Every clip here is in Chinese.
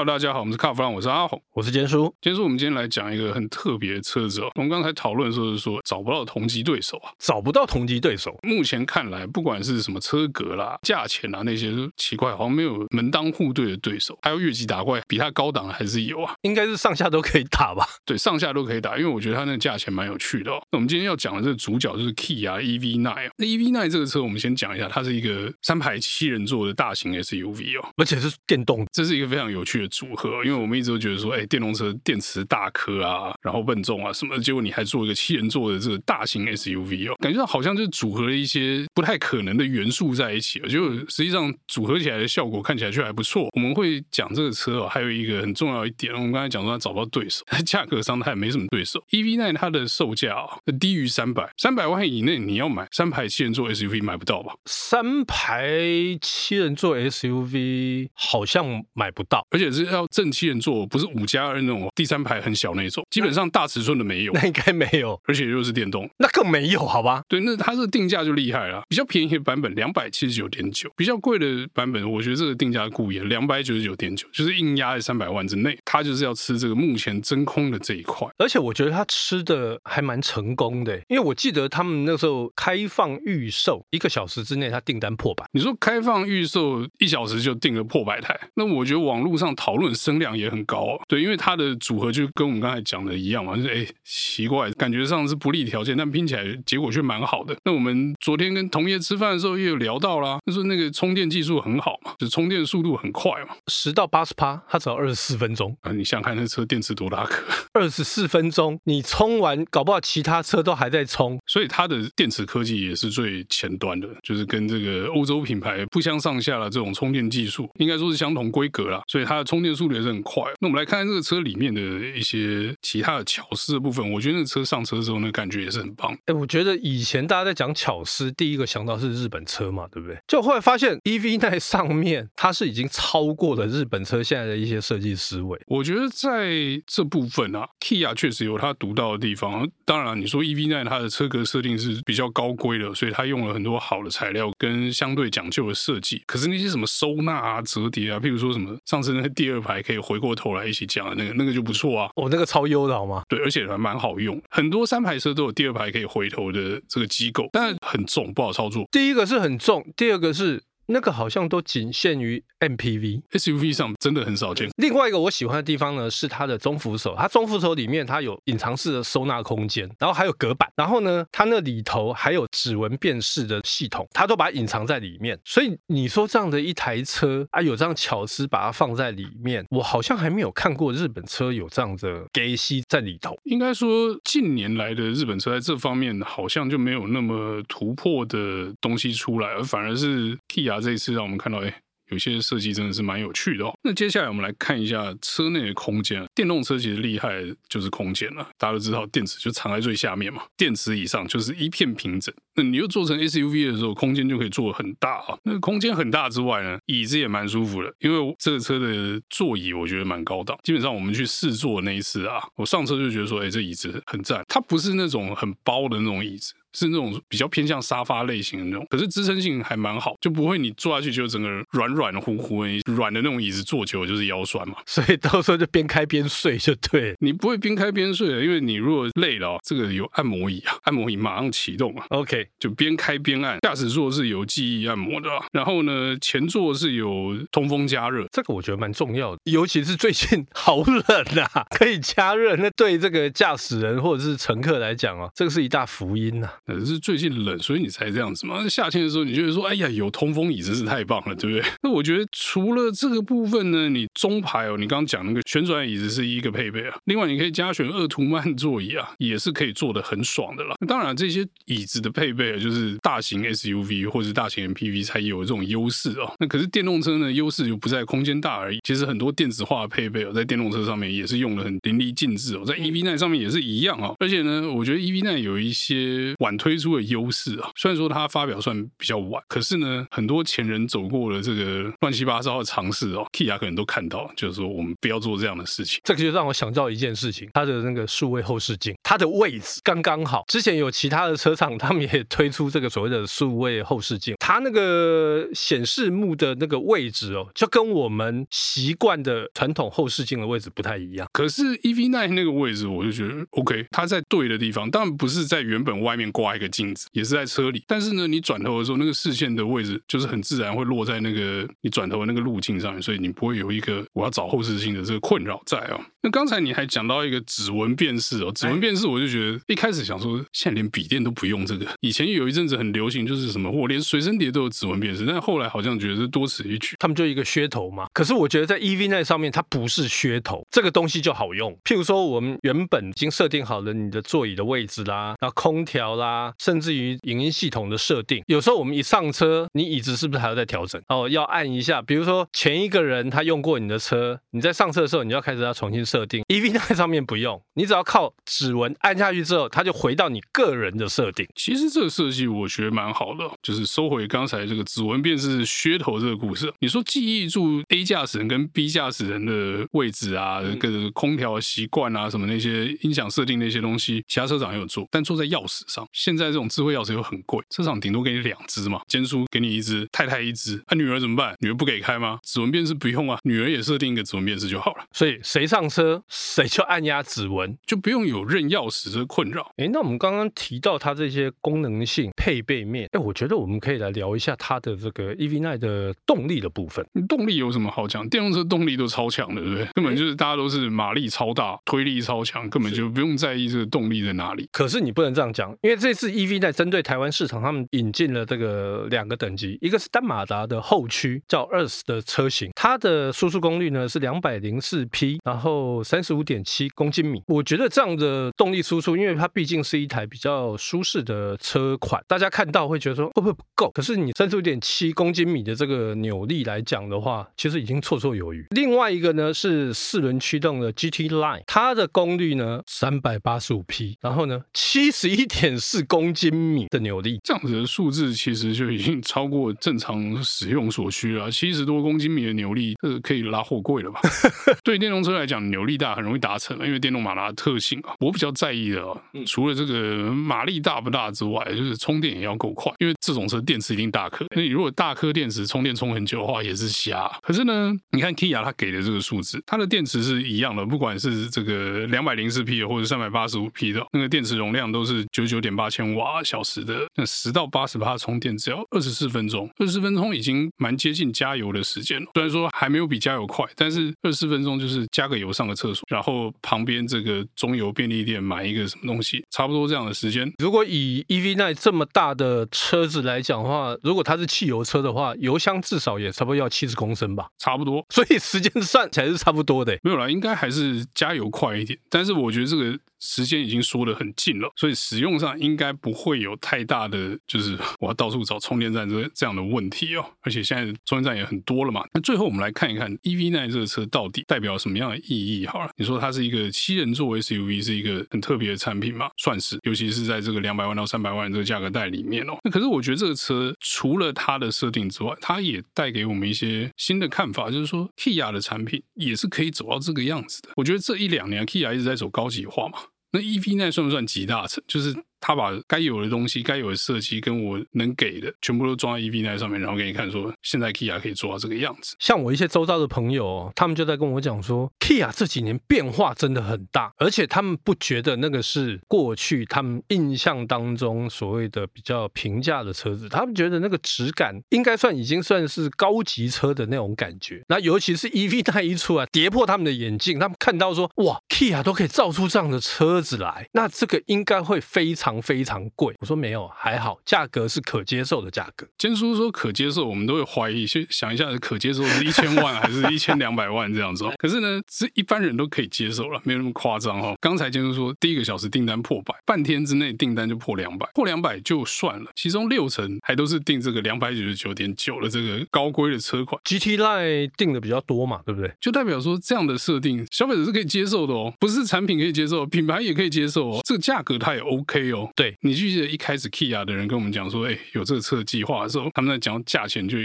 Hello，大家好，我们是卡弗朗，我是阿红，我是坚叔。坚叔，我们今天来讲一个很特别的车子哦。我们刚才讨论的时候是说找不到同级对手啊，找不到同级对手。目前看来，不管是什么车格啦、价钱啊那些，都奇怪，好像没有门当户对的对手。还有越级打怪，比它高档还是有啊？应该是上下都可以打吧？对，上下都可以打，因为我觉得它那个价钱蛮有趣的哦。那我们今天要讲的这个主角就是 Key 啊 EV9 啊。那 EV9 这个车，我们先讲一下，它是一个三排七人座的大型 SUV 哦，而且是电动，这是一个非常有趣的组合，因为。我们一直都觉得说，哎，电动车电池大颗啊，然后笨重啊什么，结果你还做一个七人座的这个大型 SUV 哦，感觉到好像就组合了一些不太可能的元素在一起，就实际上组合起来的效果看起来却还不错。我们会讲这个车哦，还有一个很重要一点，我们刚才讲说它找不到对手，价格上它也没什么对手。EV9 它的售价啊低于三百，三百万以内你要买三排七人座 SUV 买不到吧？三排七人座 SUV 好像买不到，而且是要正七人。座不是五加二那种第三排很小那种，基本上大尺寸的没有，那应该没有，而且又是电动，那更没有，好吧？对，那它这个定价就厉害了，比较便宜的版本两百七十九点九，比较贵的版本，我觉得这个定价故意两百九十九点九，就是硬压在三百万之内，它就是要吃这个目前真空的这一块，而且我觉得它吃的还蛮成功的，因为我记得他们那时候开放预售一个小时之内，它订单破百。你说开放预售一小时就订了破百台，那我觉得网络上讨论声量也很高哦，对，因为它的组合就跟我们刚才讲的一样嘛，就是哎奇怪，感觉上是不利条件，但拼起来结果却蛮好的。那我们昨天跟同业吃饭的时候也有聊到啦，就是那个充电技术很好嘛，就充电速度很快嘛，十到八十趴，它只要二十四分钟啊！你想想看那车电池多大颗？二十四分钟，你充完，搞不好其他车都还在充，所以它的电池科技也是最前端的，就是跟这个欧洲品牌不相上下的这种充电技术，应该说是相同规格啦，所以它的充电速度也是很快。那我们来看看这个车里面的一些其他的巧思的部分，我觉得那个车上车之后那感觉也是很棒。哎，我觉得以前大家在讲巧思，第一个想到是日本车嘛，对不对？就后来发现 EV9 上面它是已经超过了日本车现在的一些设计思维。我觉得在这部分啊，Kia 确实有它独到的地方。当然，你说 EV9 它的车格设定是比较高规的，所以它用了很多好的材料跟相对讲究的设计。可是那些什么收纳啊、折叠啊，譬如说什么上次那个第二排可以回过头来一起讲的那个，那个就不错啊。哦，那个超优的好吗？对，而且还蛮好用。很多三排车都有第二排可以回头的这个机构，但很重，不好操作。第一个是很重，第二个是。那个好像都仅限于 MPV、SUV 上，真的很少见。另外一个我喜欢的地方呢，是它的中扶手。它中扶手里面它有隐藏式的收纳空间，然后还有隔板，然后呢，它那里头还有指纹辨识的系统，它都把它隐藏在里面。所以你说这样的一台车啊，有这样巧思把它放在里面，我好像还没有看过日本车有这样的给息在里头。应该说近年来的日本车在这方面好像就没有那么突破的东西出来，而反而是 Kia。这一次让我们看到，哎。有些设计真的是蛮有趣的哦。那接下来我们来看一下车内的空间。电动车其实厉害就是空间了，大家都知道电池就藏在最下面嘛，电池以上就是一片平整。那你又做成 SUV 的时候，空间就可以做很大啊。那空间很大之外呢，椅子也蛮舒服的，因为这个车的座椅我觉得蛮高档。基本上我们去试坐那一次啊，我上车就觉得说，哎，这椅子很赞。它不是那种很包的那种椅子。是那种比较偏向沙发类型的那种，可是支撑性还蛮好，就不会你坐下去就整个软软乎乎的，软的那种椅子坐久了就是腰酸嘛。所以到时候就边开边睡就对。你不会边开边睡的，因为你如果累了，这个有按摩椅啊，按摩椅马上启动啊。OK，就边开边按。驾驶座是有记忆按摩的，然后呢，前座是有通风加热，这个我觉得蛮重要的，尤其是最近 好冷啊，可以加热，那对这个驾驶人或者是乘客来讲啊，这个是一大福音呐、啊。可是最近冷，所以你才这样子嘛。夏天的时候，你就会说：“哎呀，有通风椅真是太棒了，对不对？” 那我觉得除了这个部分呢，你中排哦，你刚刚讲那个旋转椅子是一个配备啊。另外，你可以加选鄂图曼座椅啊，也是可以坐的很爽的啦。当然，这些椅子的配备啊，就是大型 SUV 或者大型 MPV 才有这种优势哦。那可是电动车呢，优势就不在空间大而已。其实很多电子化的配备哦，在电动车上面也是用的很淋漓尽致哦，在 EV9 上面也是一样啊。而且呢，我觉得 EV9 有一些晚推出的优势啊。虽然说它发表算比较晚，可是呢，很多前人走过的这个乱七八糟的尝试哦，Kia 可能都看到，就是说我们不要做这样的事情。这个就让我想到一件事情，它的那个数位后视镜，它的位置刚刚好。之前有其他的车厂，他们也推出这个所谓的数位后视镜，它那个显示幕的那个位置哦，就跟我们习惯的传统后视镜的位置不太一样。可是 EV9 那个位置，我就觉得 OK，它在对的地方，当然不是在原本外面挂一个镜子，也是在车里。但是呢，你转头的时候，那个视线的位置就是很自然会落在那个你转头的那个路径上面，所以你不会有一个我要找后视镜的这个困扰在哦。那刚才你还讲到一个指纹辨识哦，指纹辨识我就觉得一开始想说，现在连笔电都不用这个，以前有一阵子很流行，就是什么我连随身碟都有指纹辨识，但后来好像觉得是多此一举，他们就一个噱头嘛。可是我觉得在 EV9 上面，它不是噱头，这个东西就好用。譬如说，我们原本已经设定好了你的座椅的位置啦，然后空调啦，甚至于影音系统的设定，有时候我们一上车，你椅子是不是还要再调整？哦，要按一下。比如说前一个人他用过你的车，你在上车的时候，你要开始要重新设定。EV9 上面不用，你只要靠指纹按下去之后，它就回到你个人的设定。其实这个设计我觉得蛮好的，就是收回刚才这个指纹辨识噱头这个故事。你说记忆住 A 驾驶人跟 B 驾驶人的位置啊，嗯、跟空调习惯啊，什么那些音响设定那些东西，其他车厂也有做，但做在钥匙上。现在这种智慧钥匙又很贵，车厂顶多给你两只嘛，坚叔给你一只，太太一只，那、啊、女儿怎么办？女儿不给开吗？指纹辨识不用啊，女儿也设定一个指纹辨识就好了。所以谁上车谁就按压指纹，就不用有认钥匙这个困扰。哎，那我们刚刚提到它这些功能性配备面，哎，我觉得我们可以来聊一下它的这个 EV9 的动力的部分。动力有什么好讲？电动车动力都超强的，对不对？根本就是大家都是马力超大，推力超强，根本就不用在意这个动力在哪里。可是你不能这样讲，因为这这次 EV 在针对台湾市场，他们引进了这个两个等级，一个是单马达的后驱叫 Earth 的车型，它的输出功率呢是两百零四匹，然后三十五点七公斤米。我觉得这样的动力输出，因为它毕竟是一台比较舒适的车款，大家看到会觉得说会不会不够？可是你三十五点七公斤米的这个扭力来讲的话，其实已经绰绰有余。另外一个呢是四轮驱动的 GT Line，它的功率呢三百八十五匹，然后呢七十一点四公斤米的扭力，这样子的数字其实就已经超过正常使用所需了。七十多公斤米的扭力，这个可以拉货柜了吧？对电动车来讲，扭力大很容易达成，因为电动马达的特性啊。我比较在意的，除了这个马力大不大之外，就是充电也要够快，因为这种车电池一定大颗。那你如果大颗电池充电充很久的话，也是瞎。可是呢，你看 Kia 它给的这个数字，它的电池是一样的，不管是这个两百零四匹或者三百八十五匹的，那个电池容量都是九十九点八千瓦小时的。那十到八十趴充电只要二十四分钟，二十四分钟已经蛮接近加油的时间了。虽然说还没有比加油快，但是二十四分钟就是加个油上个厕所，然后旁边这个中油便利店买一个什么东西，差不多这样的时间。如果以 EV9 这么大的车子来讲的话，如果它是汽油车的话，油箱至少也差不多要七十公升吧，差不多。所以时间算起来是差不多的。没有啦，应该还是加油快一点。但是我觉得这个。时间已经说得很近了，所以使用上应该不会有太大的，就是 我要到处找充电站这这样的问题哦。而且现在充电站也很多了嘛。那最后我们来看一看 EV9 这个车到底代表什么样的意义？好了，你说它是一个七人座 SUV，是一个很特别的产品嘛？算是，尤其是在这个两百万到三百万这个价格带里面哦。那可是我觉得这个车除了它的设定之外，它也带给我们一些新的看法，就是说 Kia 的产品也是可以走到这个样子的。我觉得这一两年 Kia 一直在走高级化嘛。那 EV9 算不算集大成？就是。他把该有的东西、该有的设计跟我能给的，全部都装在 EV9 上面，然后给你看，说现在 Kia 可以做到这个样子。像我一些周遭的朋友，他们就在跟我讲说，Kia 这几年变化真的很大，而且他们不觉得那个是过去他们印象当中所谓的比较平价的车子，他们觉得那个质感应该算已经算是高级车的那种感觉。那尤其是 EV9 一出来，跌破他们的眼镜，他们看到说，哇，Kia 都可以造出这样的车子来，那这个应该会非常。非常贵，我说没有，还好，价格是可接受的价格。坚叔说可接受，我们都会怀疑，先想一下，可接受是一千万还是一千两百万这样子。可是呢，是一般人都可以接受了，没有那么夸张哈。刚才坚叔说，第一个小时订单破百，半天之内订单就破两百，破两百就算了，其中六成还都是订这个两百九十九点九的这个高规的车款。GT Line 订的比较多嘛，对不对？就代表说这样的设定，消费者是可以接受的哦。哦，不是产品可以接受，品牌也可以接受哦，这个价格它也 OK 哦。对，你记得一开始 Kia 的人跟我们讲说，哎，有这个车计划的时候，他们在讲价钱就。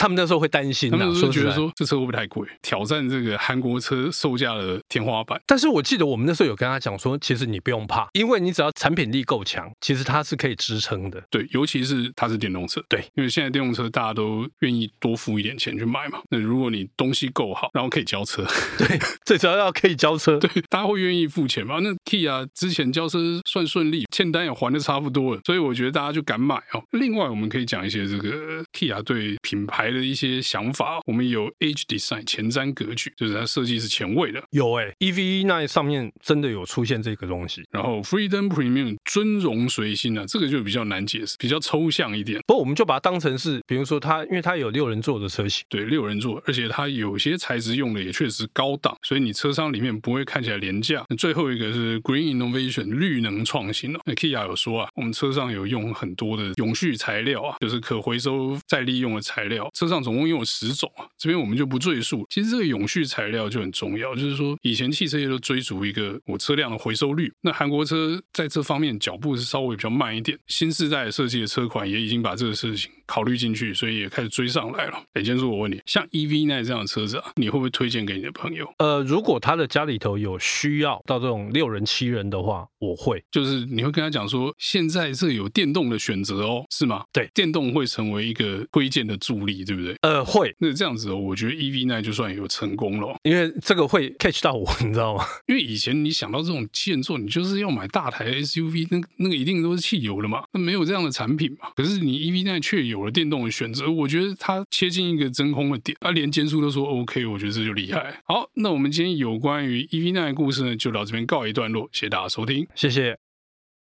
他们那时候会担心，他们那时候觉得说这车会不会太贵，挑战这个韩国车售价的天花板。但是我记得我们那时候有跟他讲说，其实你不用怕，因为你只要产品力够强，其实它是可以支撑的。对，尤其是它是电动车，对，因为现在电动车大家都愿意多付一点钱去买嘛。那如果你东西够好，然后可以交车，对，最主要要可以交车，对，大家会愿意付钱嘛。那 Kia 之前交车算顺利，欠单也还的差不多了，所以我觉得大家就敢买哦。另外，我们可以讲一些这个 Kia 对品牌的一些想法。我们有 H Design 前瞻格局，就是它设计是前卫的。有哎、欸、，EV 那上面真的有出现这个东西。然后 Freedom Premium 尊荣随心啊，这个就比较难解释，比较抽象一点。不过我们就把它当成是，比如说它，因为它有六人座的车型，对，六人座，而且它有些材质用的也确实高档，所以你车厢里面不会看起来廉价。最后一个是 Green Innovation 绿能创新哦。那 Kia 有说啊，我们车上有用很多的永续材料啊，就是可回收再利用的材料，车上总共拥有十。十种啊，这边我们就不赘述。其实这个永续材料就很重要，就是说以前汽车业都追逐一个我车辆的回收率，那韩国车在这方面脚步是稍微比较慢一点。新世代设计的车款也已经把这个事情考虑进去，所以也开始追上来了。哎，建叔，我问你，像 EV9 这样的车子啊，你会不会推荐给你的朋友？呃，如果他的家里头有需要到这种六人、七人的话，我会，就是你会跟他讲说，现在这有电动的选择哦，是吗？对，电动会成为一个推荐的助力，对不对？呃，会。那这样子哦，我觉得 EV9 就算有成功了，因为这个会 catch 到我，你知道吗？因为以前你想到这种建筑，你就是要买大台 SUV，那那个一定都是汽油的嘛，那没有这样的产品嘛。可是你 EV9 却有了电动的选择，我觉得它切进一个真空的点，啊，连减速都说 OK，我觉得这就厉害。好，那我们今天有关于 EV9 的故事呢，就到这边告一段落，谢谢大家收听，谢谢。